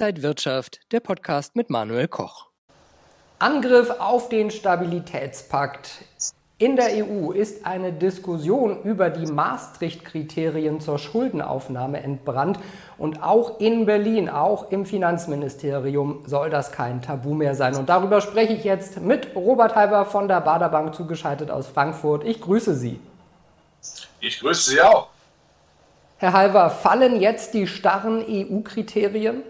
Inside Wirtschaft, der Podcast mit Manuel Koch. Angriff auf den Stabilitätspakt. In der EU ist eine Diskussion über die Maastricht-Kriterien zur Schuldenaufnahme entbrannt und auch in Berlin, auch im Finanzministerium soll das kein Tabu mehr sein. Und darüber spreche ich jetzt mit Robert Halber von der Baderbank zugeschaltet aus Frankfurt. Ich grüße Sie. Ich grüße Sie auch. Herr Halver, fallen jetzt die starren EU-Kriterien?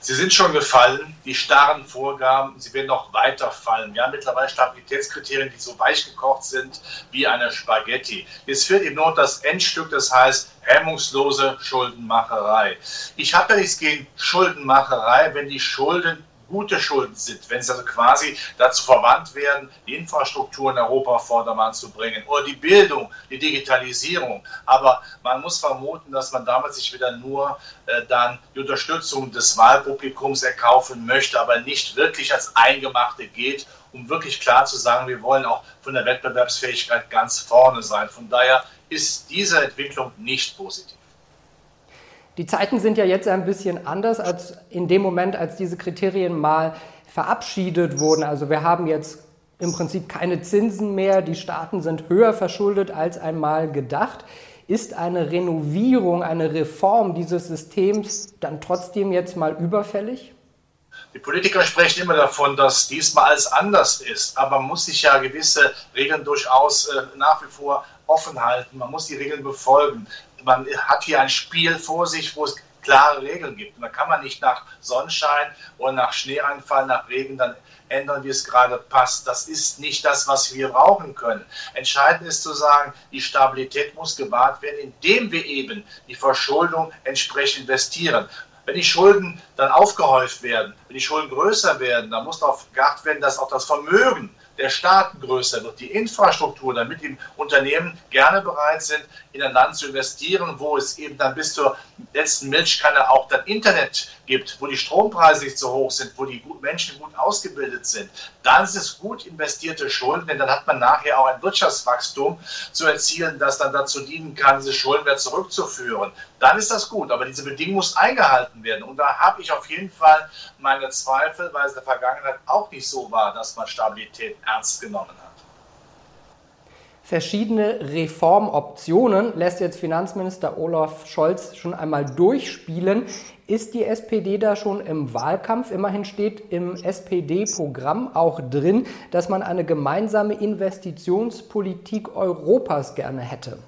Sie sind schon gefallen, die starren Vorgaben, sie werden noch weiter fallen. Wir haben mittlerweile Stabilitätskriterien, die so weich gekocht sind wie eine Spaghetti. Jetzt fehlt eben nur das Endstück, das heißt hemmungslose Schuldenmacherei. Ich habe ja nichts gegen Schuldenmacherei, wenn die Schulden gute Schulden sind, wenn sie also quasi dazu verwandt werden, die Infrastruktur in Europa Vordermann zu bringen oder die Bildung, die Digitalisierung. Aber man muss vermuten, dass man damit sich wieder nur äh, dann die Unterstützung des Wahlpublikums erkaufen möchte, aber nicht wirklich als Eingemachte geht, um wirklich klar zu sagen, wir wollen auch von der Wettbewerbsfähigkeit ganz vorne sein. Von daher ist diese Entwicklung nicht positiv. Die Zeiten sind ja jetzt ein bisschen anders als in dem Moment, als diese Kriterien mal verabschiedet wurden. Also wir haben jetzt im Prinzip keine Zinsen mehr, die Staaten sind höher verschuldet als einmal gedacht. Ist eine Renovierung, eine Reform dieses Systems dann trotzdem jetzt mal überfällig? Die Politiker sprechen immer davon, dass diesmal alles anders ist, aber man muss sich ja gewisse Regeln durchaus äh, nach wie vor offen halten. Man muss die Regeln befolgen man hat hier ein Spiel vor sich, wo es klare Regeln gibt. Und da kann man nicht nach Sonnenschein oder nach Schneeeinfall, nach Regen dann ändern, wie es gerade passt. Das ist nicht das, was wir brauchen können. Entscheidend ist zu sagen, die Stabilität muss gewahrt werden, indem wir eben die Verschuldung entsprechend investieren. Wenn die Schulden dann aufgehäuft werden, wenn die Schulden größer werden, dann muss darauf geachtet werden, dass auch das Vermögen der Staaten größer wird, die Infrastruktur, damit die Unternehmen gerne bereit sind, in ein Land zu investieren, wo es eben dann bis zur letzten Milchkanne auch dann Internet gibt, wo die Strompreise nicht so hoch sind, wo die Menschen gut ausgebildet sind, dann ist es gut investierte Schulden, denn dann hat man nachher auch ein Wirtschaftswachstum zu erzielen, das dann dazu dienen kann, diese Schulden wieder zurückzuführen. Dann ist das gut, aber diese Bedingung muss eingehalten werden. Und da habe ich auf jeden Fall meine Zweifel, weil es in der Vergangenheit auch nicht so war, dass man Stabilität ernst genommen hat. Verschiedene Reformoptionen lässt jetzt Finanzminister Olaf Scholz schon einmal durchspielen. Ist die SPD da schon im Wahlkampf? Immerhin steht im SPD-Programm auch drin, dass man eine gemeinsame Investitionspolitik Europas gerne hätte.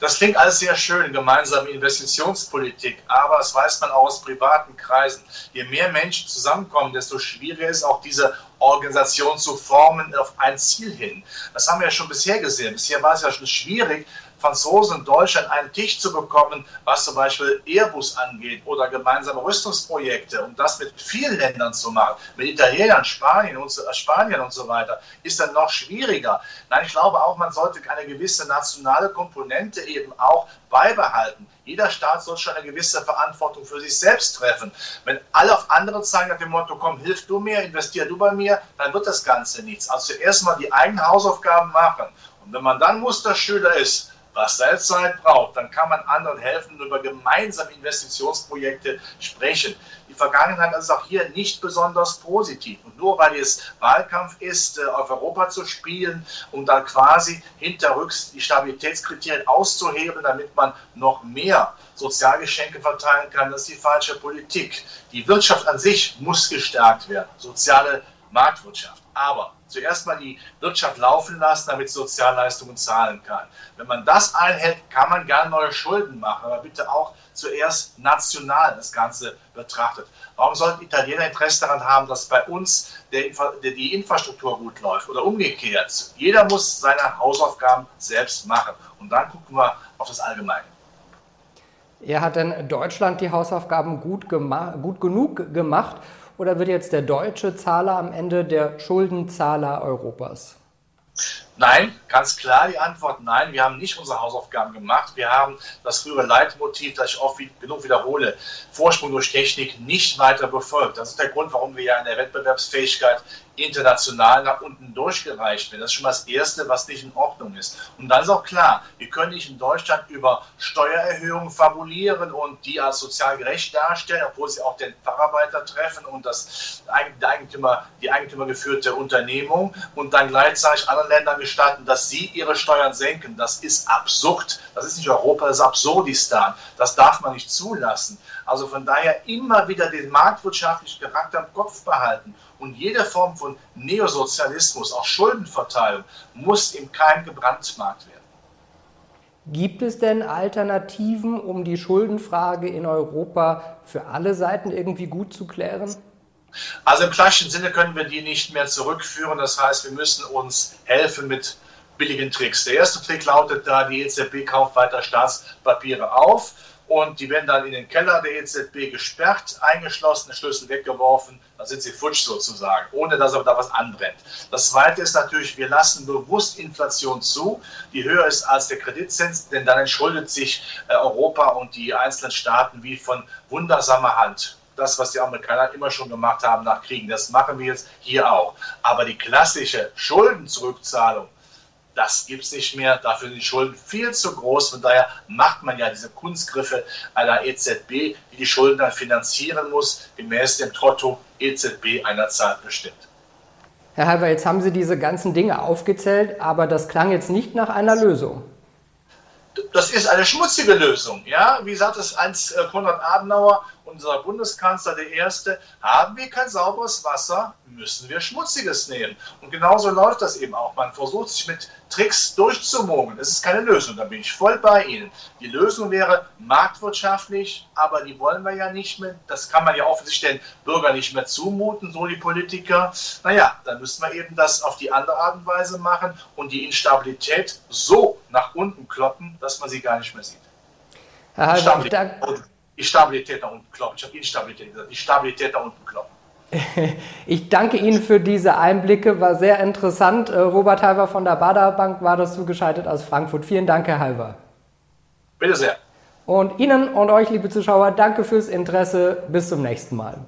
Das klingt alles sehr schön, gemeinsame Investitionspolitik, aber das weiß man auch aus privaten Kreisen. Je mehr Menschen zusammenkommen, desto schwieriger ist auch diese Organisation zu formen auf ein Ziel hin. Das haben wir ja schon bisher gesehen. Bisher war es ja schon schwierig, Franzosen und Deutsche an einen Tisch zu bekommen, was zum Beispiel Airbus angeht oder gemeinsame Rüstungsprojekte, um das mit vielen Ländern zu machen, mit Italienern, Spanien und, Spanien und so weiter, ist dann noch schwieriger. Nein, ich glaube auch, man sollte eine gewisse nationale Komponente eben auch beibehalten. Jeder Staat soll schon eine gewisse Verantwortung für sich selbst treffen. Wenn alle auf andere zeigen nach dem Motto, komm, hilf du mir, investier du bei mir, dann wird das Ganze nichts. Also zuerst mal die eigenen Hausaufgaben machen. Und wenn man dann Musterschüler ist, was da jetzt Zeit braucht, dann kann man anderen helfen und über gemeinsame Investitionsprojekte sprechen. Die Vergangenheit ist auch hier nicht besonders positiv. Und nur weil es Wahlkampf ist, äh, auf Europa zu spielen, um dann quasi hinterrücks die Stabilitätskriterien auszuhebeln, damit man noch mehr Sozialgeschenke verteilen kann, das ist die falsche Politik. Die Wirtschaft an sich muss gestärkt werden, soziale Marktwirtschaft. Aber zuerst mal die Wirtschaft laufen lassen, damit Sozialleistungen zahlen kann. Wenn man das einhält, kann man gerne neue Schulden machen, aber bitte auch zuerst national das Ganze betrachtet. Warum sollten Italiener Interesse daran haben, dass bei uns der Infra die Infrastruktur gut läuft oder umgekehrt? Jeder muss seine Hausaufgaben selbst machen und dann gucken wir auf das Allgemeine. Er hat denn Deutschland die Hausaufgaben gut, gut genug gemacht oder wird jetzt der deutsche Zahler am Ende der Schuldenzahler Europas? Nein, ganz klar die Antwort nein. Wir haben nicht unsere Hausaufgaben gemacht. Wir haben das frühere Leitmotiv, das ich oft genug wiederhole, Vorsprung durch Technik nicht weiter befolgt. Das ist der Grund, warum wir ja in der Wettbewerbsfähigkeit international nach unten durchgereicht werden. Das ist schon mal das Erste, was nicht in Ordnung ist. Und dann ist auch klar, wir können nicht in Deutschland über Steuererhöhungen fabulieren und die als sozial gerecht darstellen, obwohl sie auch den Facharbeiter treffen und das Eigentümer, die eigentümergeführte Unternehmung und dann gleichzeitig anderen Ländern gestatten, dass sie ihre Steuern senken. Das ist absurd. Das ist nicht Europa, das ist Absurdistan. Das darf man nicht zulassen. Also von daher immer wieder den marktwirtschaftlichen Charakter im Kopf behalten. Und jede Form von Neosozialismus, auch Schuldenverteilung, muss im Keim gebrandmarkt werden. Gibt es denn Alternativen, um die Schuldenfrage in Europa für alle Seiten irgendwie gut zu klären? Also im klassischen Sinne können wir die nicht mehr zurückführen. Das heißt, wir müssen uns helfen mit billigen Tricks. Der erste Trick lautet da, die EZB kauft weiter Staatspapiere auf und die werden dann in den Keller der EZB gesperrt, eingeschlossen, Schlüssel weggeworfen, dann sind sie futsch sozusagen, ohne dass aber da was anbrennt. Das zweite ist natürlich, wir lassen bewusst Inflation zu, die höher ist als der Kreditzins, denn dann entschuldet sich äh, Europa und die einzelnen Staaten wie von wundersamer Hand das, was die Amerikaner immer schon gemacht haben nach Kriegen. Das machen wir jetzt hier auch. Aber die klassische Schuldenzurückzahlung, das gibt es nicht mehr. Dafür sind die Schulden viel zu groß. Von daher macht man ja diese Kunstgriffe einer EZB, die die Schulden dann finanzieren muss, gemäß dem Trotto EZB einer Zahl bestimmt. Herr Halver, jetzt haben Sie diese ganzen Dinge aufgezählt, aber das klang jetzt nicht nach einer Lösung das ist eine schmutzige Lösung. Ja? Wie sagt es einst äh, Konrad Adenauer, unser Bundeskanzler, der Erste, haben wir kein sauberes Wasser, müssen wir schmutziges nehmen. Und genauso läuft das eben auch. Man versucht sich mit Tricks durchzumogeln. Es ist keine Lösung, da bin ich voll bei Ihnen. Die Lösung wäre marktwirtschaftlich, aber die wollen wir ja nicht mehr. Das kann man ja offensichtlich den Bürgern nicht mehr zumuten, so die Politiker. Naja, dann müssen wir eben das auf die andere Art und Weise machen und die Instabilität so nach unten kloppen, dass man sie gar nicht mehr sieht. Herr Stabilität, die Stabilität da unten kloppen. Ich habe Instabilität gesagt, die Stabilität da unten kloppen. Ich danke Ihnen für diese Einblicke, war sehr interessant. Äh, Robert Halver von der Bader Bank war das zugeschaltet aus Frankfurt. Vielen Dank, Herr Halver. Bitte sehr. Und Ihnen und euch, liebe Zuschauer, danke fürs Interesse. Bis zum nächsten Mal.